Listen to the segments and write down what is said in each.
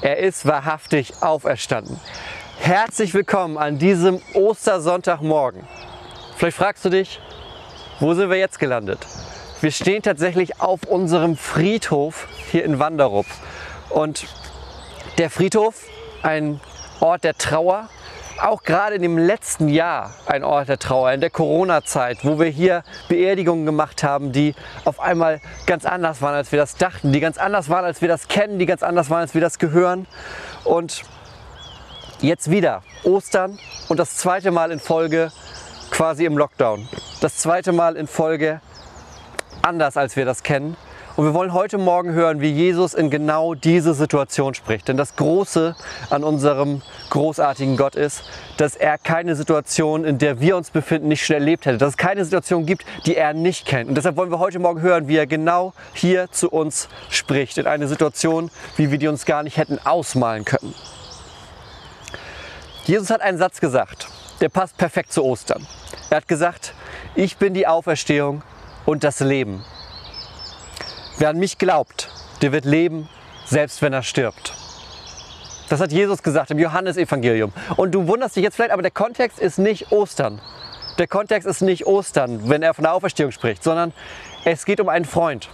Er ist wahrhaftig auferstanden. Herzlich willkommen an diesem Ostersonntagmorgen. Vielleicht fragst du dich, wo sind wir jetzt gelandet? Wir stehen tatsächlich auf unserem Friedhof hier in Wanderup. Und der Friedhof, ein Ort der Trauer, auch gerade in dem letzten Jahr ein Ort der Trauer, in der Corona-Zeit, wo wir hier Beerdigungen gemacht haben, die auf einmal ganz anders waren, als wir das dachten, die ganz anders waren, als wir das kennen, die ganz anders waren, als wir das gehören. Und jetzt wieder Ostern und das zweite Mal in Folge quasi im Lockdown. Das zweite Mal in Folge anders, als wir das kennen. Und wir wollen heute Morgen hören, wie Jesus in genau diese Situation spricht. Denn das Große an unserem großartigen Gott ist, dass er keine Situation, in der wir uns befinden, nicht schon erlebt hätte. Dass es keine Situation gibt, die er nicht kennt. Und deshalb wollen wir heute Morgen hören, wie er genau hier zu uns spricht. In eine Situation, wie wir die uns gar nicht hätten ausmalen können. Jesus hat einen Satz gesagt, der passt perfekt zu Ostern. Er hat gesagt, ich bin die Auferstehung und das Leben. Wer an mich glaubt, der wird leben, selbst wenn er stirbt. Das hat Jesus gesagt im Johannesevangelium. Und du wunderst dich jetzt vielleicht, aber der Kontext ist nicht Ostern. Der Kontext ist nicht Ostern, wenn er von der Auferstehung spricht, sondern es geht um einen Freund.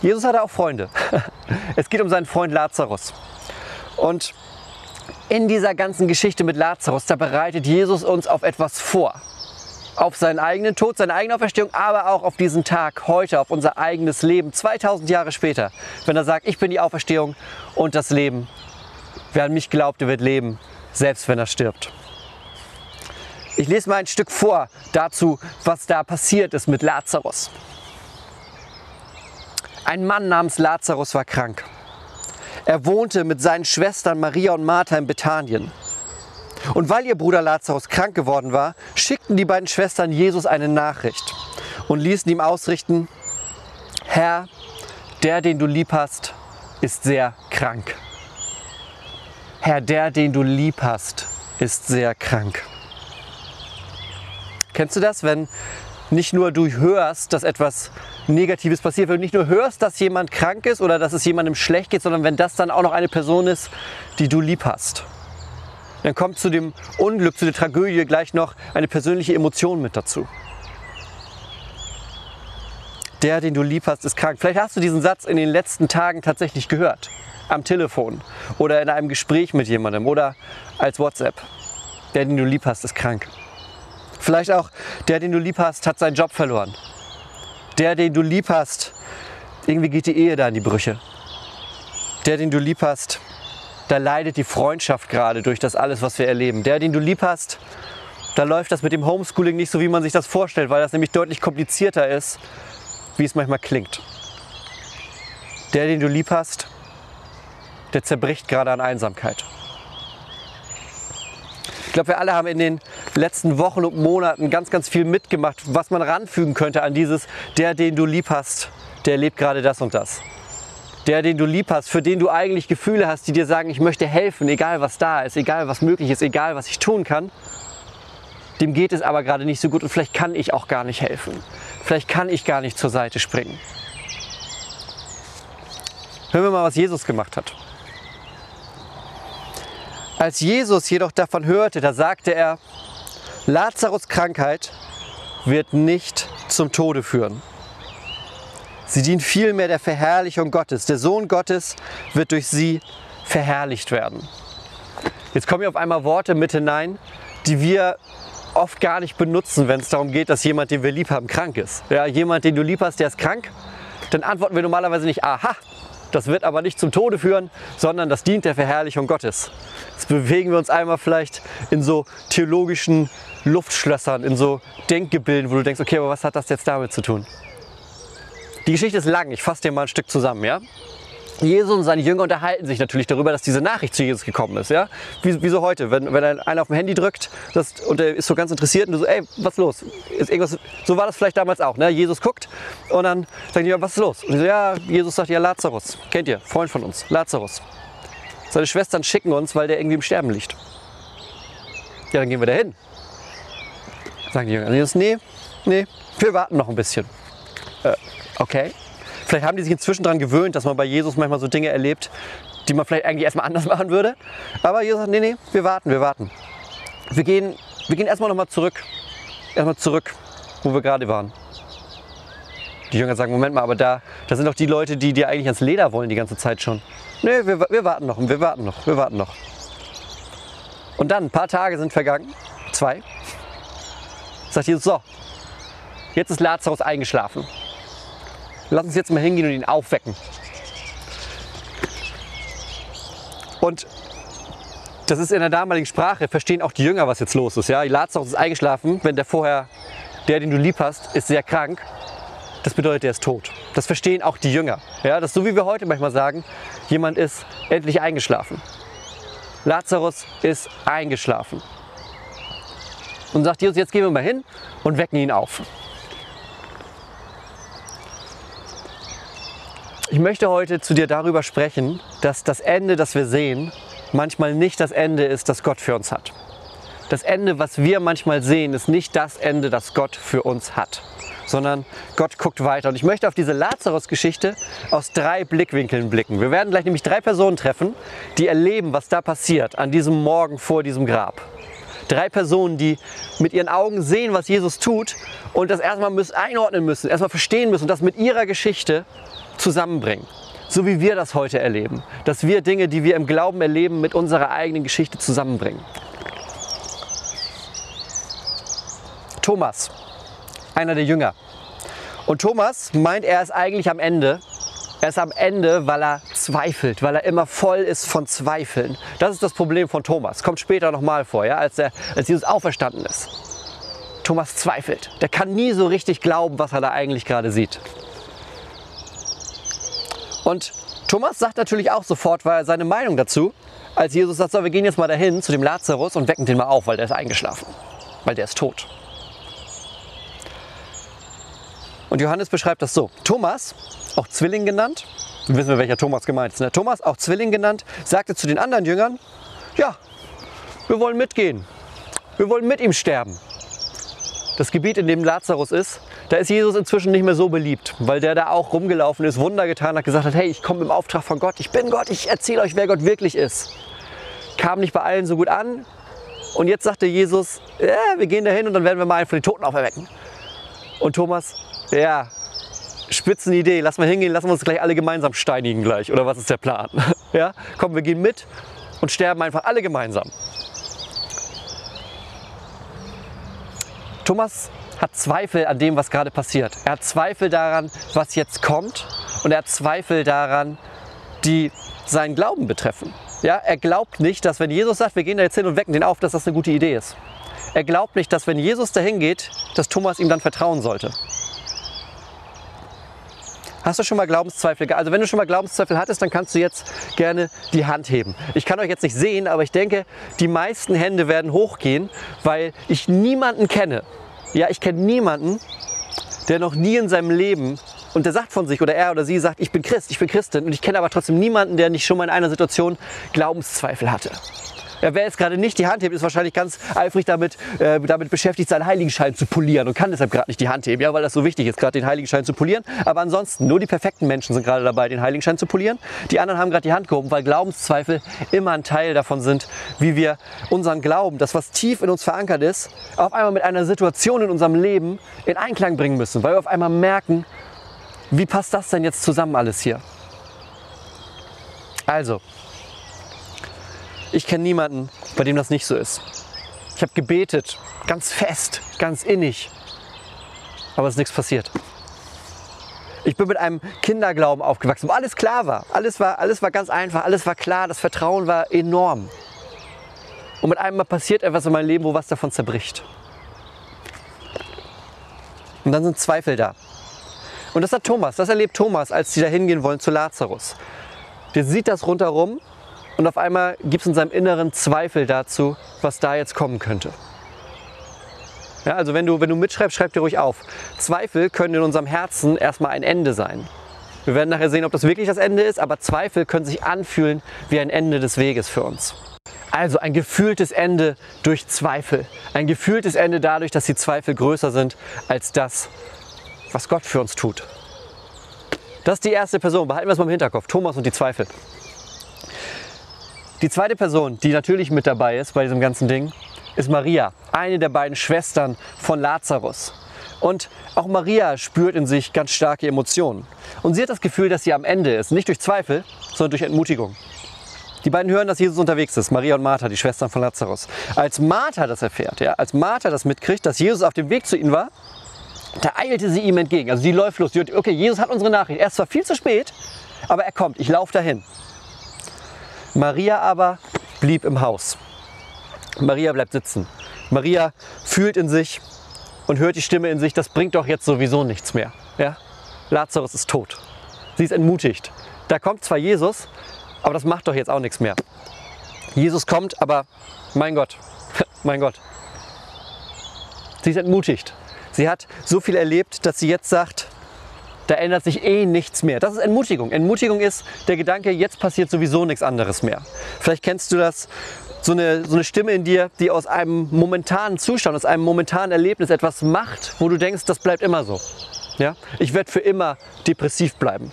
Jesus hatte auch Freunde. Es geht um seinen Freund Lazarus. Und in dieser ganzen Geschichte mit Lazarus, da bereitet Jesus uns auf etwas vor auf seinen eigenen Tod, seine eigene Auferstehung, aber auch auf diesen Tag heute, auf unser eigenes Leben, 2000 Jahre später, wenn er sagt, ich bin die Auferstehung und das Leben. Wer an mich glaubt, der wird leben, selbst wenn er stirbt. Ich lese mal ein Stück vor dazu, was da passiert ist mit Lazarus. Ein Mann namens Lazarus war krank. Er wohnte mit seinen Schwestern Maria und Martha in Bethanien. Und weil ihr Bruder Lazarus krank geworden war, schickten die beiden Schwestern Jesus eine Nachricht und ließen ihm ausrichten, Herr, der, den du lieb hast, ist sehr krank. Herr, der, den du lieb hast, ist sehr krank. Kennst du das, wenn nicht nur du hörst, dass etwas Negatives passiert, wenn du nicht nur hörst, dass jemand krank ist oder dass es jemandem schlecht geht, sondern wenn das dann auch noch eine Person ist, die du lieb hast? Dann kommt zu dem Unglück, zu der Tragödie gleich noch eine persönliche Emotion mit dazu. Der, den du lieb hast, ist krank. Vielleicht hast du diesen Satz in den letzten Tagen tatsächlich gehört. Am Telefon oder in einem Gespräch mit jemandem oder als WhatsApp. Der, den du lieb hast, ist krank. Vielleicht auch der, den du lieb hast, hat seinen Job verloren. Der, den du lieb hast, irgendwie geht die Ehe da in die Brüche. Der, den du lieb hast, da leidet die Freundschaft gerade durch das alles, was wir erleben. Der, den du lieb hast, da läuft das mit dem Homeschooling nicht so, wie man sich das vorstellt, weil das nämlich deutlich komplizierter ist, wie es manchmal klingt. Der, den du lieb hast, der zerbricht gerade an Einsamkeit. Ich glaube, wir alle haben in den letzten Wochen und Monaten ganz, ganz viel mitgemacht, was man ranfügen könnte an dieses, der, den du lieb hast, der lebt gerade das und das der, den du lieb hast, für den du eigentlich Gefühle hast, die dir sagen, ich möchte helfen, egal was da ist, egal was möglich ist, egal was ich tun kann, dem geht es aber gerade nicht so gut und vielleicht kann ich auch gar nicht helfen. Vielleicht kann ich gar nicht zur Seite springen. Hören wir mal, was Jesus gemacht hat. Als Jesus jedoch davon hörte, da sagte er, Lazarus Krankheit wird nicht zum Tode führen Sie dient vielmehr der Verherrlichung Gottes. Der Sohn Gottes wird durch sie verherrlicht werden. Jetzt kommen hier auf einmal Worte mit hinein, die wir oft gar nicht benutzen, wenn es darum geht, dass jemand, den wir lieb haben, krank ist. Ja, jemand, den du lieb hast, der ist krank, dann antworten wir normalerweise nicht, aha, das wird aber nicht zum Tode führen, sondern das dient der Verherrlichung Gottes. Jetzt bewegen wir uns einmal vielleicht in so theologischen Luftschlössern, in so Denkgebilden, wo du denkst, okay, aber was hat das jetzt damit zu tun? Die Geschichte ist lang, ich fasse dir mal ein Stück zusammen. Ja? Jesus und seine Jünger unterhalten sich natürlich darüber, dass diese Nachricht zu Jesus gekommen ist. Ja? Wie, wie so heute, wenn, wenn einer auf dem Handy drückt das, und der ist so ganz interessiert und du so, ey, was ist los? Ist irgendwas, so war das vielleicht damals auch. Ne? Jesus guckt und dann die, ja, was ist los? Und die so, ja, Jesus sagt, ja, Lazarus, kennt ihr, Freund von uns, Lazarus. Seine Schwestern schicken uns, weil der irgendwie im Sterben liegt. Ja, dann gehen wir da hin. Sagen die Jünger. Jesus, nee, nee, wir warten noch ein bisschen. Äh, okay. Vielleicht haben die sich inzwischen daran gewöhnt, dass man bei Jesus manchmal so Dinge erlebt, die man vielleicht eigentlich erstmal anders machen würde. Aber Jesus sagt, nee, nee, wir warten, wir warten. Wir gehen, wir gehen erstmal nochmal zurück. Erstmal zurück, wo wir gerade waren. Die Jünger sagen, Moment mal, aber da, da sind doch die Leute, die dir eigentlich ans Leder wollen die ganze Zeit schon. Nee, wir, wir warten noch, wir warten noch, wir warten noch. Und dann, ein paar Tage sind vergangen, zwei. Sagt Jesus, so, jetzt ist Lazarus eingeschlafen. Lass uns jetzt mal hingehen und ihn aufwecken. Und das ist in der damaligen Sprache, verstehen auch die Jünger, was jetzt los ist. Ja? Lazarus ist eingeschlafen, wenn der vorher, der, den du lieb hast, ist sehr krank. Das bedeutet, er ist tot. Das verstehen auch die Jünger. Ja? Das ist so, wie wir heute manchmal sagen, jemand ist endlich eingeschlafen. Lazarus ist eingeschlafen. Und sagt Jesus, jetzt gehen wir mal hin und wecken ihn auf. Ich möchte heute zu dir darüber sprechen, dass das Ende, das wir sehen, manchmal nicht das Ende ist, das Gott für uns hat. Das Ende, was wir manchmal sehen, ist nicht das Ende, das Gott für uns hat, sondern Gott guckt weiter. Und ich möchte auf diese Lazarus-Geschichte aus drei Blickwinkeln blicken. Wir werden gleich nämlich drei Personen treffen, die erleben, was da passiert an diesem Morgen vor diesem Grab. Drei Personen, die mit ihren Augen sehen, was Jesus tut und das erstmal einordnen müssen, erstmal verstehen müssen und das mit ihrer Geschichte zusammenbringen. So wie wir das heute erleben. Dass wir Dinge, die wir im Glauben erleben, mit unserer eigenen Geschichte zusammenbringen. Thomas, einer der Jünger. Und Thomas meint, er ist eigentlich am Ende. Er ist am Ende, weil er zweifelt, weil er immer voll ist von Zweifeln. Das ist das Problem von Thomas. Kommt später nochmal vor, ja, als, er, als Jesus auferstanden ist. Thomas zweifelt. Der kann nie so richtig glauben, was er da eigentlich gerade sieht. Und Thomas sagt natürlich auch sofort weil er seine Meinung dazu, als Jesus sagt, so, wir gehen jetzt mal dahin zu dem Lazarus und wecken den mal auf, weil der ist eingeschlafen, weil der ist tot. Und Johannes beschreibt das so. Thomas, auch Zwilling genannt, wissen wir, welcher Thomas gemeint ist. Ne? Thomas, auch Zwilling genannt, sagte zu den anderen Jüngern, ja, wir wollen mitgehen. Wir wollen mit ihm sterben. Das Gebiet, in dem Lazarus ist, da ist Jesus inzwischen nicht mehr so beliebt, weil der da auch rumgelaufen ist, Wunder getan hat, gesagt hat, hey, ich komme im Auftrag von Gott, ich bin Gott, ich erzähle euch, wer Gott wirklich ist. Kam nicht bei allen so gut an. Und jetzt sagte Jesus, ja, wir gehen dahin und dann werden wir mal einen von den Toten auferwecken. Und Thomas, ja, Spitzenidee, lass mal hingehen, lassen wir uns gleich alle gemeinsam steinigen gleich. Oder was ist der Plan? Ja, komm, wir gehen mit und sterben einfach alle gemeinsam. Thomas hat Zweifel an dem, was gerade passiert. Er hat Zweifel daran, was jetzt kommt und er hat Zweifel daran, die seinen Glauben betreffen. Ja, er glaubt nicht, dass wenn Jesus sagt, wir gehen da jetzt hin und wecken den auf, dass das eine gute Idee ist. Er glaubt nicht, dass wenn Jesus dahin geht, dass Thomas ihm dann vertrauen sollte. Hast du schon mal Glaubenszweifel? Also wenn du schon mal Glaubenszweifel hattest, dann kannst du jetzt gerne die Hand heben. Ich kann euch jetzt nicht sehen, aber ich denke, die meisten Hände werden hochgehen, weil ich niemanden kenne, ja, ich kenne niemanden, der noch nie in seinem Leben und der sagt von sich oder er oder sie sagt, ich bin Christ, ich bin Christin und ich kenne aber trotzdem niemanden, der nicht schon mal in einer Situation Glaubenszweifel hatte. Wer jetzt gerade nicht die Hand hebt, ist wahrscheinlich ganz eifrig damit, äh, damit beschäftigt, seinen Heiligenschein zu polieren und kann deshalb gerade nicht die Hand heben, ja, weil das so wichtig ist, gerade den Heiligenschein zu polieren. Aber ansonsten, nur die perfekten Menschen sind gerade dabei, den Heiligenschein zu polieren. Die anderen haben gerade die Hand gehoben, weil Glaubenszweifel immer ein Teil davon sind, wie wir unseren Glauben, das was tief in uns verankert ist, auf einmal mit einer Situation in unserem Leben in Einklang bringen müssen, weil wir auf einmal merken, wie passt das denn jetzt zusammen alles hier? Also, ich kenne niemanden, bei dem das nicht so ist. Ich habe gebetet, ganz fest, ganz innig, aber es ist nichts passiert. Ich bin mit einem Kinderglauben aufgewachsen, wo alles klar war. Alles war, alles war ganz einfach, alles war klar, das Vertrauen war enorm. Und mit einem Mal passiert etwas in meinem Leben, wo was davon zerbricht. Und dann sind Zweifel da. Und das hat Thomas, das erlebt Thomas, als sie da hingehen wollen zu Lazarus. Der sieht das rundherum und auf einmal gibt es in seinem Inneren Zweifel dazu, was da jetzt kommen könnte. Ja, also wenn du, wenn du mitschreibst, schreib dir ruhig auf. Zweifel können in unserem Herzen erstmal ein Ende sein. Wir werden nachher sehen, ob das wirklich das Ende ist, aber Zweifel können sich anfühlen wie ein Ende des Weges für uns. Also ein gefühltes Ende durch Zweifel. Ein gefühltes Ende dadurch, dass die Zweifel größer sind als das, was Gott für uns tut. Das ist die erste Person. Behalten wir es mal im Hinterkopf. Thomas und die Zweifel. Die zweite Person, die natürlich mit dabei ist bei diesem ganzen Ding, ist Maria, eine der beiden Schwestern von Lazarus. Und auch Maria spürt in sich ganz starke Emotionen. Und sie hat das Gefühl, dass sie am Ende ist. Nicht durch Zweifel, sondern durch Entmutigung. Die beiden hören, dass Jesus unterwegs ist, Maria und Martha, die Schwestern von Lazarus. Als Martha das erfährt, ja, als Martha das mitkriegt, dass Jesus auf dem Weg zu ihnen war, da eilte sie ihm entgegen. Also sie läuft los. Die hört, okay, Jesus hat unsere Nachricht. Er ist zwar viel zu spät, aber er kommt. Ich laufe dahin. Maria aber blieb im Haus. Maria bleibt sitzen. Maria fühlt in sich und hört die Stimme in sich, das bringt doch jetzt sowieso nichts mehr. Ja? Lazarus ist tot. Sie ist entmutigt. Da kommt zwar Jesus, aber das macht doch jetzt auch nichts mehr. Jesus kommt, aber mein Gott, mein Gott. Sie ist entmutigt. Sie hat so viel erlebt, dass sie jetzt sagt, da ändert sich eh nichts mehr. Das ist Entmutigung. Entmutigung ist der Gedanke, jetzt passiert sowieso nichts anderes mehr. Vielleicht kennst du das, so eine, so eine Stimme in dir, die aus einem momentanen Zustand, aus einem momentanen Erlebnis etwas macht, wo du denkst, das bleibt immer so. Ja? Ich werde für immer depressiv bleiben.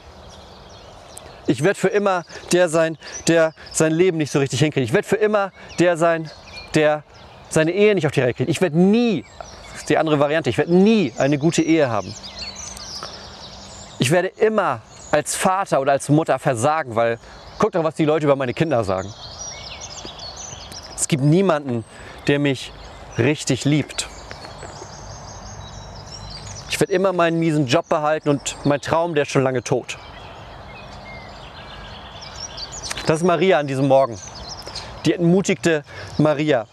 Ich werde für immer der sein, der sein Leben nicht so richtig hinkriegt. Ich werde für immer der sein, der seine Ehe nicht auf die Reihe kriegt. Ich werde nie, das ist die andere Variante, ich werde nie eine gute Ehe haben. Ich werde immer als Vater oder als Mutter versagen, weil guck doch, was die Leute über meine Kinder sagen. Es gibt niemanden, der mich richtig liebt. Ich werde immer meinen miesen Job behalten und mein Traum, der ist schon lange tot. Das ist Maria an diesem Morgen. Die entmutigte Maria,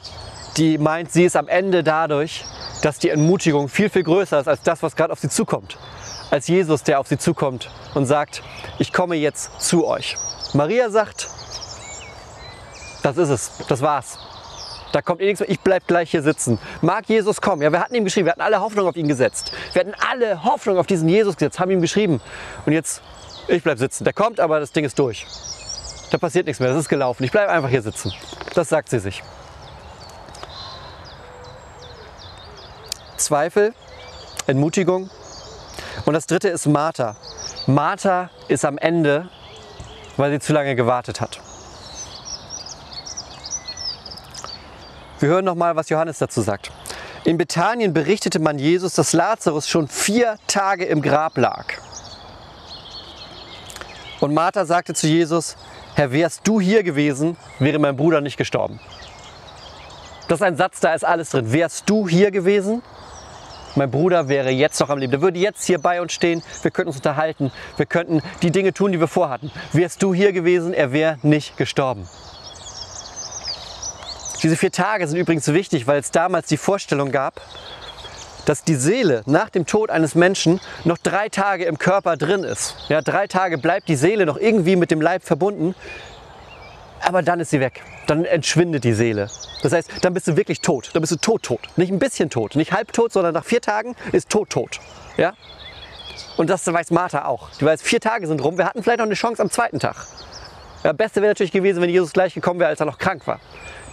die meint, sie ist am Ende dadurch, dass die Entmutigung viel, viel größer ist als das, was gerade auf sie zukommt. Als Jesus, der auf sie zukommt und sagt, ich komme jetzt zu euch. Maria sagt, das ist es, das war's. Da kommt eh nichts mehr, ich bleib gleich hier sitzen. Mag Jesus kommen? Ja, wir hatten ihm geschrieben, wir hatten alle Hoffnung auf ihn gesetzt. Wir hatten alle Hoffnung auf diesen Jesus gesetzt, haben ihm geschrieben. Und jetzt, ich bleib sitzen. Der kommt, aber das Ding ist durch. Da passiert nichts mehr, das ist gelaufen. Ich bleibe einfach hier sitzen. Das sagt sie sich. Zweifel, Entmutigung. Und das dritte ist Martha. Martha ist am Ende, weil sie zu lange gewartet hat. Wir hören noch mal, was Johannes dazu sagt. In Bethanien berichtete man Jesus, dass Lazarus schon vier Tage im Grab lag. Und Martha sagte zu Jesus, Herr, wärst du hier gewesen, wäre mein Bruder nicht gestorben. Das ist ein Satz, da ist alles drin. Wärst du hier gewesen, mein Bruder wäre jetzt noch am Leben. Der würde jetzt hier bei uns stehen, wir könnten uns unterhalten, wir könnten die Dinge tun, die wir vorhatten. Wärst du hier gewesen, er wäre nicht gestorben. Diese vier Tage sind übrigens wichtig, weil es damals die Vorstellung gab, dass die Seele nach dem Tod eines Menschen noch drei Tage im Körper drin ist. Ja, drei Tage bleibt die Seele noch irgendwie mit dem Leib verbunden, aber dann ist sie weg. Dann entschwindet die Seele. Das heißt, dann bist du wirklich tot. Dann bist du tot, tot. Nicht ein bisschen tot, nicht halb tot, sondern nach vier Tagen ist tot, tot. Ja? Und das weiß Martha auch. Die weiß, vier Tage sind rum. Wir hatten vielleicht noch eine Chance am zweiten Tag. Das Beste wäre natürlich gewesen, wenn Jesus gleich gekommen wäre, als er noch krank war.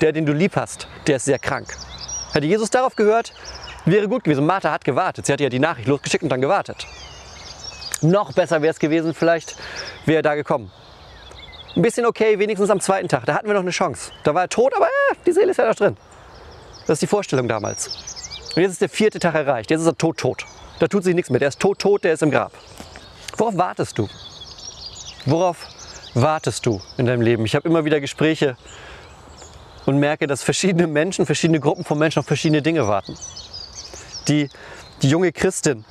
Der, den du lieb hast, der ist sehr krank. Hätte Jesus darauf gehört, wäre gut gewesen. Martha hat gewartet. Sie hat ja die Nachricht losgeschickt und dann gewartet. Noch besser wäre es gewesen, vielleicht wäre er da gekommen. Ein bisschen okay, wenigstens am zweiten Tag. Da hatten wir noch eine Chance. Da war er tot, aber äh, die Seele ist ja noch drin. Das ist die Vorstellung damals. Und jetzt ist der vierte Tag erreicht. Jetzt ist er tot, tot. Da tut sich nichts mehr. Der ist tot, tot, der ist im Grab. Worauf wartest du? Worauf wartest du in deinem Leben? Ich habe immer wieder Gespräche und merke, dass verschiedene Menschen, verschiedene Gruppen von Menschen auf verschiedene Dinge warten. Die, die junge Christin,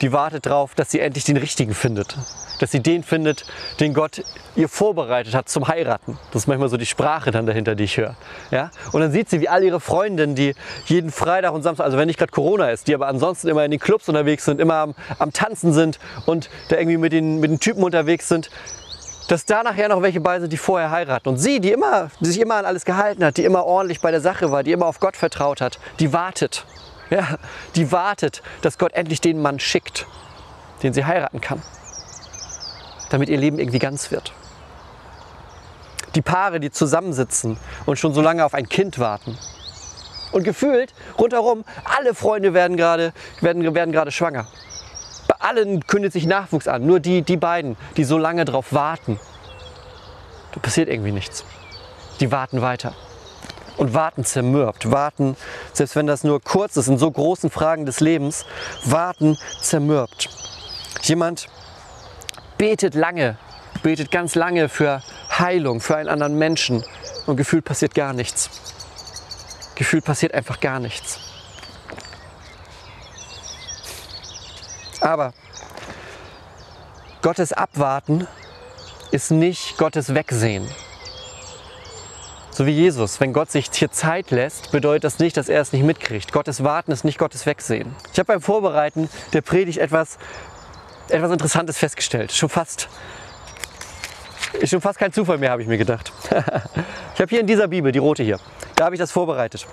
die wartet darauf, dass sie endlich den Richtigen findet. Dass sie den findet, den Gott ihr vorbereitet hat zum Heiraten. Das ist manchmal so die Sprache dann dahinter, die ich höre. Ja? Und dann sieht sie, wie all ihre Freundinnen, die jeden Freitag und Samstag, also wenn nicht gerade Corona ist, die aber ansonsten immer in den Clubs unterwegs sind, immer am, am Tanzen sind und da irgendwie mit den, mit den Typen unterwegs sind, dass da nachher noch welche bei sind, die vorher heiraten. Und sie, die, immer, die sich immer an alles gehalten hat, die immer ordentlich bei der Sache war, die immer auf Gott vertraut hat, die wartet. Ja, die wartet, dass Gott endlich den Mann schickt, den sie heiraten kann, damit ihr Leben irgendwie ganz wird. Die Paare, die zusammensitzen und schon so lange auf ein Kind warten. Und gefühlt rundherum, alle Freunde werden gerade werden, werden schwanger. Bei allen kündet sich Nachwuchs an. Nur die, die beiden, die so lange darauf warten. Da passiert irgendwie nichts. Die warten weiter. Und warten zermürbt. Warten, selbst wenn das nur kurz ist, in so großen Fragen des Lebens, warten zermürbt. Jemand betet lange, betet ganz lange für Heilung, für einen anderen Menschen und gefühlt passiert gar nichts. Gefühlt passiert einfach gar nichts. Aber Gottes Abwarten ist nicht Gottes Wegsehen. So wie Jesus, wenn Gott sich hier Zeit lässt, bedeutet das nicht, dass er es nicht mitkriegt. Gottes Warten ist nicht Gottes Wegsehen. Ich habe beim Vorbereiten der Predigt etwas, etwas Interessantes festgestellt. Schon fast, schon fast kein Zufall mehr, habe ich mir gedacht. ich habe hier in dieser Bibel, die rote hier, da habe ich das vorbereitet.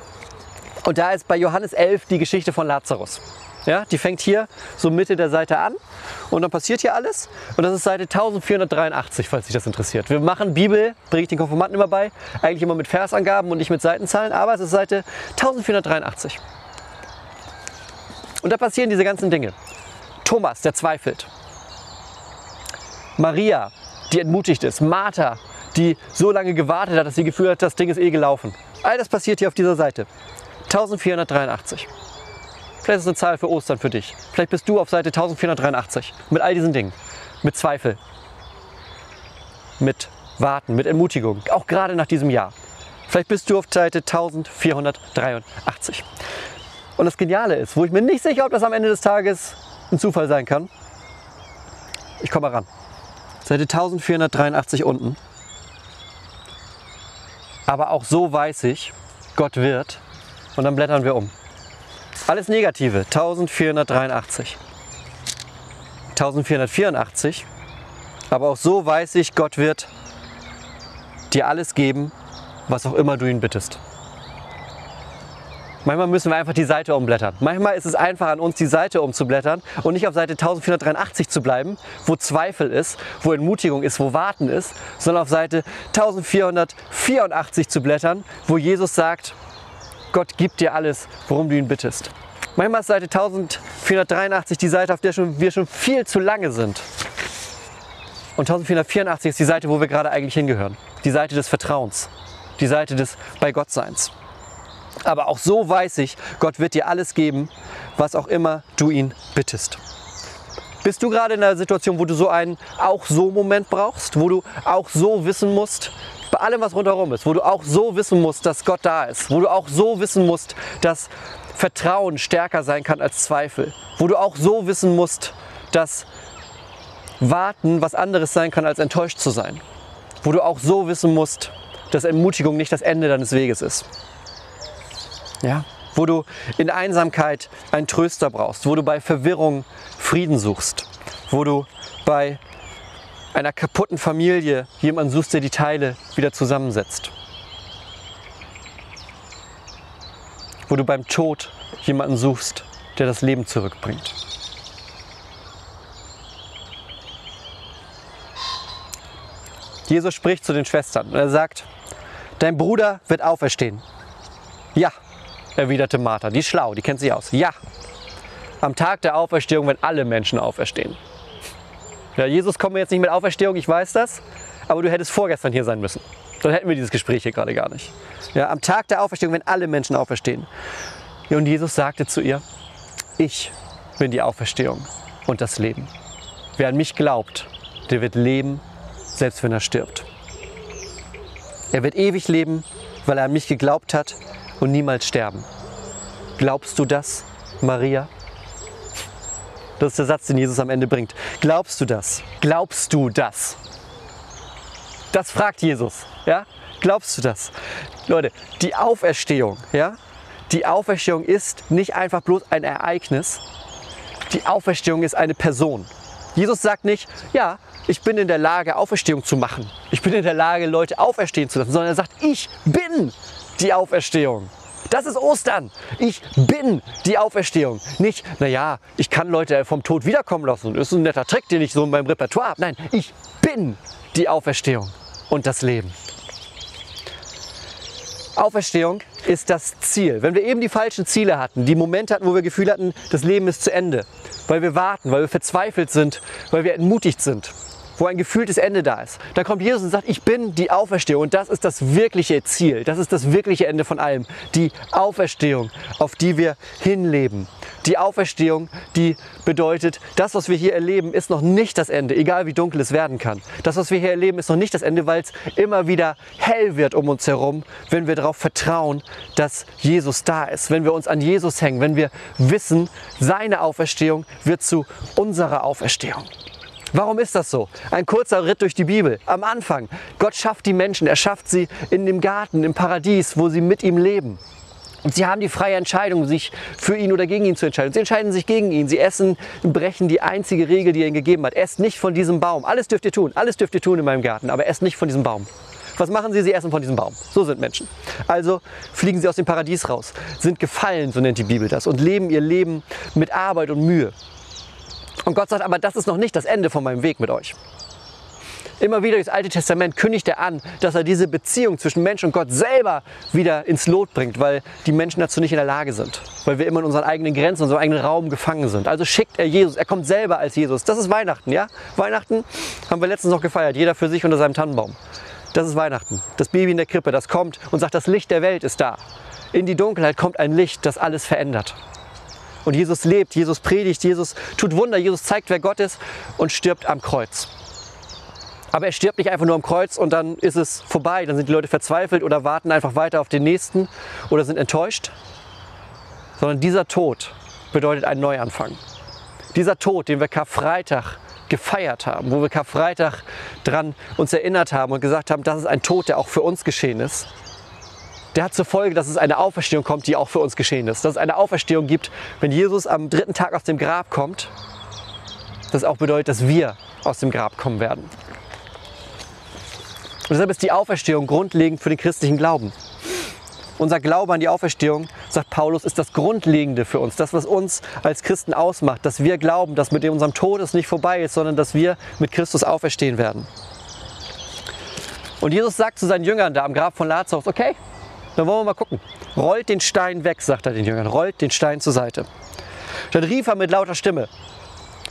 Und da ist bei Johannes 11 die Geschichte von Lazarus. Ja, die fängt hier so Mitte der Seite an und dann passiert hier alles. Und das ist Seite 1483, falls sich das interessiert. Wir machen Bibel, bringe ich den Konformanten immer bei, eigentlich immer mit Versangaben und nicht mit Seitenzahlen, aber es ist Seite 1483. Und da passieren diese ganzen Dinge. Thomas, der zweifelt. Maria, die entmutigt ist. Martha, die so lange gewartet hat, dass sie gefühlt hat, das Ding ist eh gelaufen. All das passiert hier auf dieser Seite. 1483. Vielleicht ist eine Zahl für Ostern für dich. Vielleicht bist du auf Seite 1483 mit all diesen Dingen. Mit Zweifel. Mit Warten, mit Ermutigung. Auch gerade nach diesem Jahr. Vielleicht bist du auf Seite 1483. Und das Geniale ist, wo ich mir nicht sicher, ob das am Ende des Tages ein Zufall sein kann. Ich komme ran. Seite 1483 unten. Aber auch so weiß ich, Gott wird. Und dann blättern wir um. Alles Negative, 1483. 1484. Aber auch so weiß ich, Gott wird dir alles geben, was auch immer du ihn bittest. Manchmal müssen wir einfach die Seite umblättern. Manchmal ist es einfach an uns, die Seite umzublättern und nicht auf Seite 1483 zu bleiben, wo Zweifel ist, wo Entmutigung ist, wo Warten ist, sondern auf Seite 1484 zu blättern, wo Jesus sagt, Gott gibt dir alles, worum du ihn bittest. Manchmal ist Seite 1483 die Seite, auf der wir schon viel zu lange sind. Und 1484 ist die Seite, wo wir gerade eigentlich hingehören. Die Seite des Vertrauens. Die Seite des Bei Gottseins. Aber auch so weiß ich, Gott wird dir alles geben, was auch immer du ihn bittest. Bist du gerade in einer Situation, wo du so einen auch so Moment brauchst, wo du auch so wissen musst, bei allem, was rundherum ist, wo du auch so wissen musst, dass Gott da ist, wo du auch so wissen musst, dass Vertrauen stärker sein kann als Zweifel, wo du auch so wissen musst, dass Warten was anderes sein kann als enttäuscht zu sein, wo du auch so wissen musst, dass Ermutigung nicht das Ende deines Weges ist. Ja? Wo du in Einsamkeit einen Tröster brauchst, wo du bei Verwirrung Frieden suchst, wo du bei einer kaputten Familie jemanden suchst, der die Teile wieder zusammensetzt. Wo du beim Tod jemanden suchst, der das Leben zurückbringt. Jesus spricht zu den Schwestern und er sagt, dein Bruder wird auferstehen. Ja, erwiderte Martha, die ist schlau, die kennt sich aus. Ja, am Tag der Auferstehung werden alle Menschen auferstehen. Ja, Jesus kommt mir jetzt nicht mit Auferstehung, ich weiß das, aber du hättest vorgestern hier sein müssen. Dann hätten wir dieses Gespräch hier gerade gar nicht. Ja, am Tag der Auferstehung werden alle Menschen auferstehen. Ja, und Jesus sagte zu ihr, ich bin die Auferstehung und das Leben. Wer an mich glaubt, der wird leben, selbst wenn er stirbt. Er wird ewig leben, weil er an mich geglaubt hat und niemals sterben. Glaubst du das, Maria? Das ist der Satz, den Jesus am Ende bringt. Glaubst du das? Glaubst du das? Das fragt Jesus. Ja? Glaubst du das? Leute, die Auferstehung, ja? Die Auferstehung ist nicht einfach bloß ein Ereignis. Die Auferstehung ist eine Person. Jesus sagt nicht, ja, ich bin in der Lage, Auferstehung zu machen. Ich bin in der Lage, Leute auferstehen zu lassen, sondern er sagt, ich bin die Auferstehung. Das ist Ostern. Ich bin die Auferstehung. Nicht, naja, ich kann Leute vom Tod wiederkommen lassen. Das ist ein netter Trick, den ich so in meinem Repertoire habe. Nein, ich bin die Auferstehung und das Leben. Auferstehung ist das Ziel. Wenn wir eben die falschen Ziele hatten, die Momente hatten, wo wir Gefühl hatten, das Leben ist zu Ende, weil wir warten, weil wir verzweifelt sind, weil wir entmutigt sind, wo ein gefühltes Ende da ist. Da kommt Jesus und sagt, ich bin die Auferstehung und das ist das wirkliche Ziel, das ist das wirkliche Ende von allem. Die Auferstehung, auf die wir hinleben. Die Auferstehung, die bedeutet, das, was wir hier erleben, ist noch nicht das Ende, egal wie dunkel es werden kann. Das, was wir hier erleben, ist noch nicht das Ende, weil es immer wieder hell wird um uns herum, wenn wir darauf vertrauen, dass Jesus da ist, wenn wir uns an Jesus hängen, wenn wir wissen, seine Auferstehung wird zu unserer Auferstehung. Warum ist das so? Ein kurzer Ritt durch die Bibel. Am Anfang, Gott schafft die Menschen, er schafft sie in dem Garten, im Paradies, wo sie mit ihm leben. Und sie haben die freie Entscheidung, sich für ihn oder gegen ihn zu entscheiden. Sie entscheiden sich gegen ihn. Sie essen, brechen die einzige Regel, die er ihnen gegeben hat. Esst nicht von diesem Baum. Alles dürft ihr tun. Alles dürft ihr tun in meinem Garten. Aber esst nicht von diesem Baum. Was machen sie? Sie essen von diesem Baum. So sind Menschen. Also fliegen sie aus dem Paradies raus, sind gefallen, so nennt die Bibel das, und leben ihr Leben mit Arbeit und Mühe. Und Gott sagt, aber das ist noch nicht das Ende von meinem Weg mit euch. Immer wieder das Alte Testament kündigt er an, dass er diese Beziehung zwischen Mensch und Gott selber wieder ins Lot bringt, weil die Menschen dazu nicht in der Lage sind, weil wir immer in unseren eigenen Grenzen, unserem eigenen Raum gefangen sind. Also schickt er Jesus, er kommt selber als Jesus. Das ist Weihnachten, ja? Weihnachten haben wir letztens noch gefeiert, jeder für sich unter seinem Tannenbaum. Das ist Weihnachten. Das Baby in der Krippe, das kommt und sagt, das Licht der Welt ist da. In die Dunkelheit kommt ein Licht, das alles verändert. Und Jesus lebt, Jesus predigt, Jesus tut Wunder, Jesus zeigt, wer Gott ist und stirbt am Kreuz. Aber er stirbt nicht einfach nur am Kreuz und dann ist es vorbei. Dann sind die Leute verzweifelt oder warten einfach weiter auf den nächsten oder sind enttäuscht. Sondern dieser Tod bedeutet einen Neuanfang. Dieser Tod, den wir Karfreitag gefeiert haben, wo wir Karfreitag dran uns erinnert haben und gesagt haben, das ist ein Tod, der auch für uns geschehen ist, der hat zur Folge, dass es eine Auferstehung kommt, die auch für uns geschehen ist. Dass es eine Auferstehung gibt, wenn Jesus am dritten Tag aus dem Grab kommt, das auch bedeutet, dass wir aus dem Grab kommen werden. Und deshalb ist die Auferstehung grundlegend für den christlichen Glauben. Unser Glaube an die Auferstehung, sagt Paulus, ist das Grundlegende für uns, das, was uns als Christen ausmacht, dass wir glauben, dass mit unserem Tod es nicht vorbei ist, sondern dass wir mit Christus auferstehen werden. Und Jesus sagt zu seinen Jüngern da am Grab von Lazarus, okay, dann wollen wir mal gucken. Rollt den Stein weg, sagt er den Jüngern. Rollt den Stein zur Seite. Dann rief er mit lauter Stimme.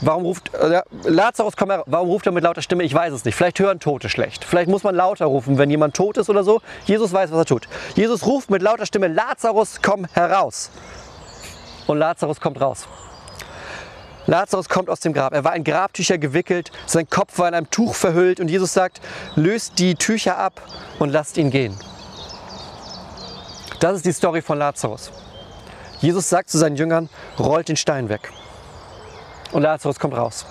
Warum ruft äh, Lazarus, komm her, warum ruft er mit lauter Stimme? Ich weiß es nicht. Vielleicht hören Tote schlecht. Vielleicht muss man lauter rufen, wenn jemand tot ist oder so. Jesus weiß, was er tut. Jesus ruft mit lauter Stimme: Lazarus, komm heraus. Und Lazarus kommt raus. Lazarus kommt aus dem Grab. Er war in Grabtücher gewickelt, sein Kopf war in einem Tuch verhüllt und Jesus sagt: Löst die Tücher ab und lasst ihn gehen. Das ist die Story von Lazarus. Jesus sagt zu seinen Jüngern, rollt den Stein weg. Und Lazarus kommt raus.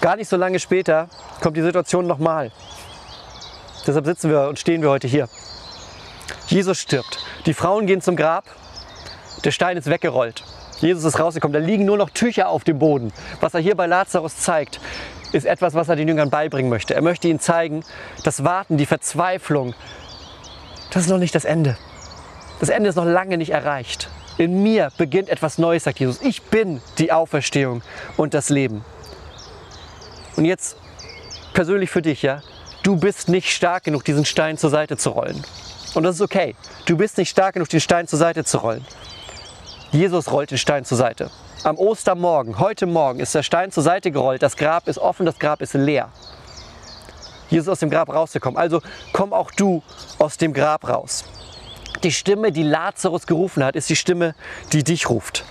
Gar nicht so lange später kommt die Situation nochmal. Deshalb sitzen wir und stehen wir heute hier. Jesus stirbt. Die Frauen gehen zum Grab. Der Stein ist weggerollt. Jesus ist rausgekommen. Da liegen nur noch Tücher auf dem Boden. Was er hier bei Lazarus zeigt, ist etwas, was er den Jüngern beibringen möchte. Er möchte ihnen zeigen, das Warten, die Verzweiflung, das ist noch nicht das Ende. Das Ende ist noch lange nicht erreicht. In mir beginnt etwas Neues, sagt Jesus. Ich bin die Auferstehung und das Leben. Und jetzt persönlich für dich, ja, du bist nicht stark genug, diesen Stein zur Seite zu rollen. Und das ist okay. Du bist nicht stark genug, den Stein zur Seite zu rollen. Jesus rollt den Stein zur Seite. Am Ostermorgen, heute Morgen, ist der Stein zur Seite gerollt. Das Grab ist offen, das Grab ist leer. Jesus ist aus dem Grab rausgekommen. Also komm auch du aus dem Grab raus. Die Stimme, die Lazarus gerufen hat, ist die Stimme, die dich ruft.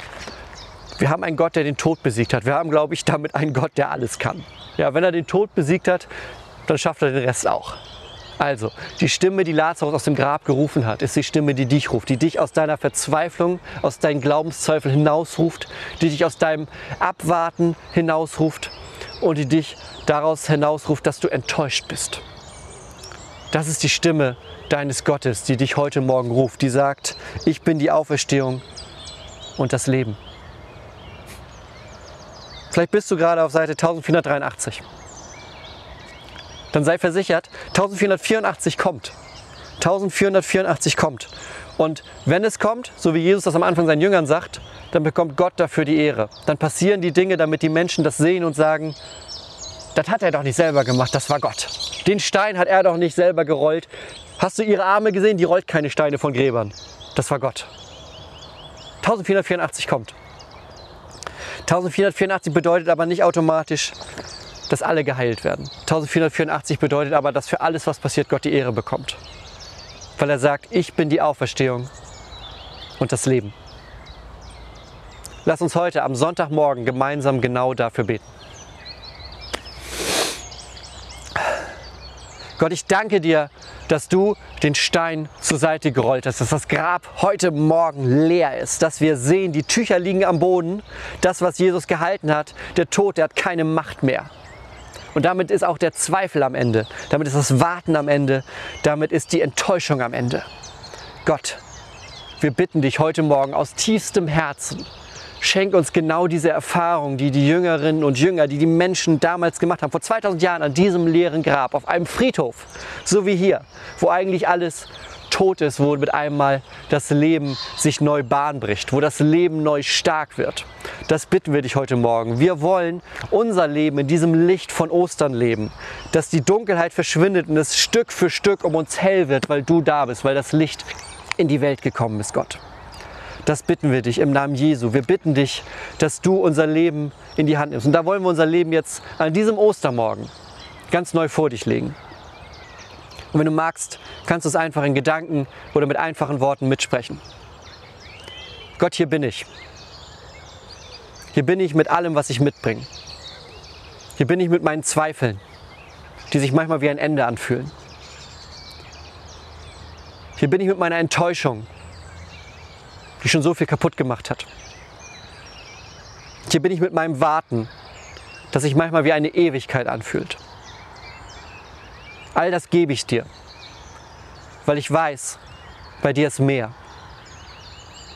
Wir haben einen Gott, der den Tod besiegt hat. Wir haben, glaube ich, damit einen Gott, der alles kann. Ja, wenn er den Tod besiegt hat, dann schafft er den Rest auch. Also, die Stimme, die Lazarus aus dem Grab gerufen hat, ist die Stimme, die dich ruft, die dich aus deiner Verzweiflung, aus deinen Glaubenszweifeln hinausruft, die dich aus deinem Abwarten hinausruft und die dich daraus hinausruft, dass du enttäuscht bist. Das ist die Stimme deines Gottes, die dich heute Morgen ruft, die sagt, ich bin die Auferstehung und das Leben. Vielleicht bist du gerade auf Seite 1483. Dann sei versichert, 1484 kommt. 1484 kommt. Und wenn es kommt, so wie Jesus das am Anfang seinen Jüngern sagt, dann bekommt Gott dafür die Ehre. Dann passieren die Dinge, damit die Menschen das sehen und sagen, das hat er doch nicht selber gemacht, das war Gott. Den Stein hat er doch nicht selber gerollt. Hast du ihre Arme gesehen? Die rollt keine Steine von Gräbern. Das war Gott. 1484 kommt. 1484 bedeutet aber nicht automatisch, dass alle geheilt werden. 1484 bedeutet aber, dass für alles, was passiert, Gott die Ehre bekommt. Weil er sagt, ich bin die Auferstehung und das Leben. Lass uns heute am Sonntagmorgen gemeinsam genau dafür beten. Gott, ich danke dir, dass du den Stein zur Seite gerollt hast, dass das Grab heute Morgen leer ist, dass wir sehen, die Tücher liegen am Boden, das, was Jesus gehalten hat, der Tod, der hat keine Macht mehr. Und damit ist auch der Zweifel am Ende, damit ist das Warten am Ende, damit ist die Enttäuschung am Ende. Gott, wir bitten dich heute Morgen aus tiefstem Herzen, schenk uns genau diese Erfahrung, die die Jüngerinnen und Jünger, die die Menschen damals gemacht haben, vor 2000 Jahren an diesem leeren Grab, auf einem Friedhof, so wie hier, wo eigentlich alles tot ist, wo mit einmal das Leben sich neu Bahn bricht, wo das Leben neu stark wird. Das bitten wir dich heute Morgen. Wir wollen unser Leben in diesem Licht von Ostern leben, dass die Dunkelheit verschwindet und es Stück für Stück um uns hell wird, weil du da bist, weil das Licht in die Welt gekommen ist, Gott. Das bitten wir dich im Namen Jesu. Wir bitten dich, dass du unser Leben in die Hand nimmst. Und da wollen wir unser Leben jetzt an diesem Ostermorgen ganz neu vor dich legen. Und wenn du magst, kannst du es einfach in Gedanken oder mit einfachen Worten mitsprechen. Gott, hier bin ich. Hier bin ich mit allem, was ich mitbringe. Hier bin ich mit meinen Zweifeln, die sich manchmal wie ein Ende anfühlen. Hier bin ich mit meiner Enttäuschung, die schon so viel kaputt gemacht hat. Hier bin ich mit meinem Warten, das sich manchmal wie eine Ewigkeit anfühlt. All das gebe ich dir, weil ich weiß, bei dir ist mehr.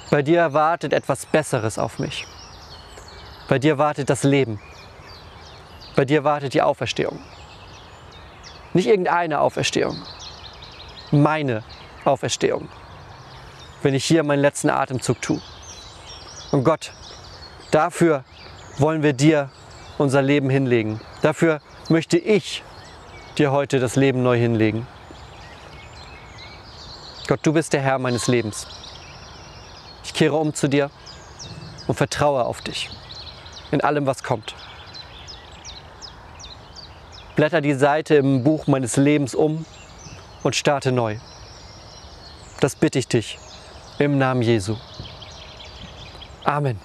Bei dir erwartet etwas Besseres auf mich. Bei dir wartet das Leben. Bei dir wartet die Auferstehung. Nicht irgendeine Auferstehung, meine Auferstehung, wenn ich hier meinen letzten Atemzug tue. Und Gott, dafür wollen wir dir unser Leben hinlegen. Dafür möchte ich dir heute das Leben neu hinlegen. Gott, du bist der Herr meines Lebens. Ich kehre um zu dir und vertraue auf dich in allem, was kommt. Blätter die Seite im Buch meines Lebens um und starte neu. Das bitte ich dich im Namen Jesu. Amen.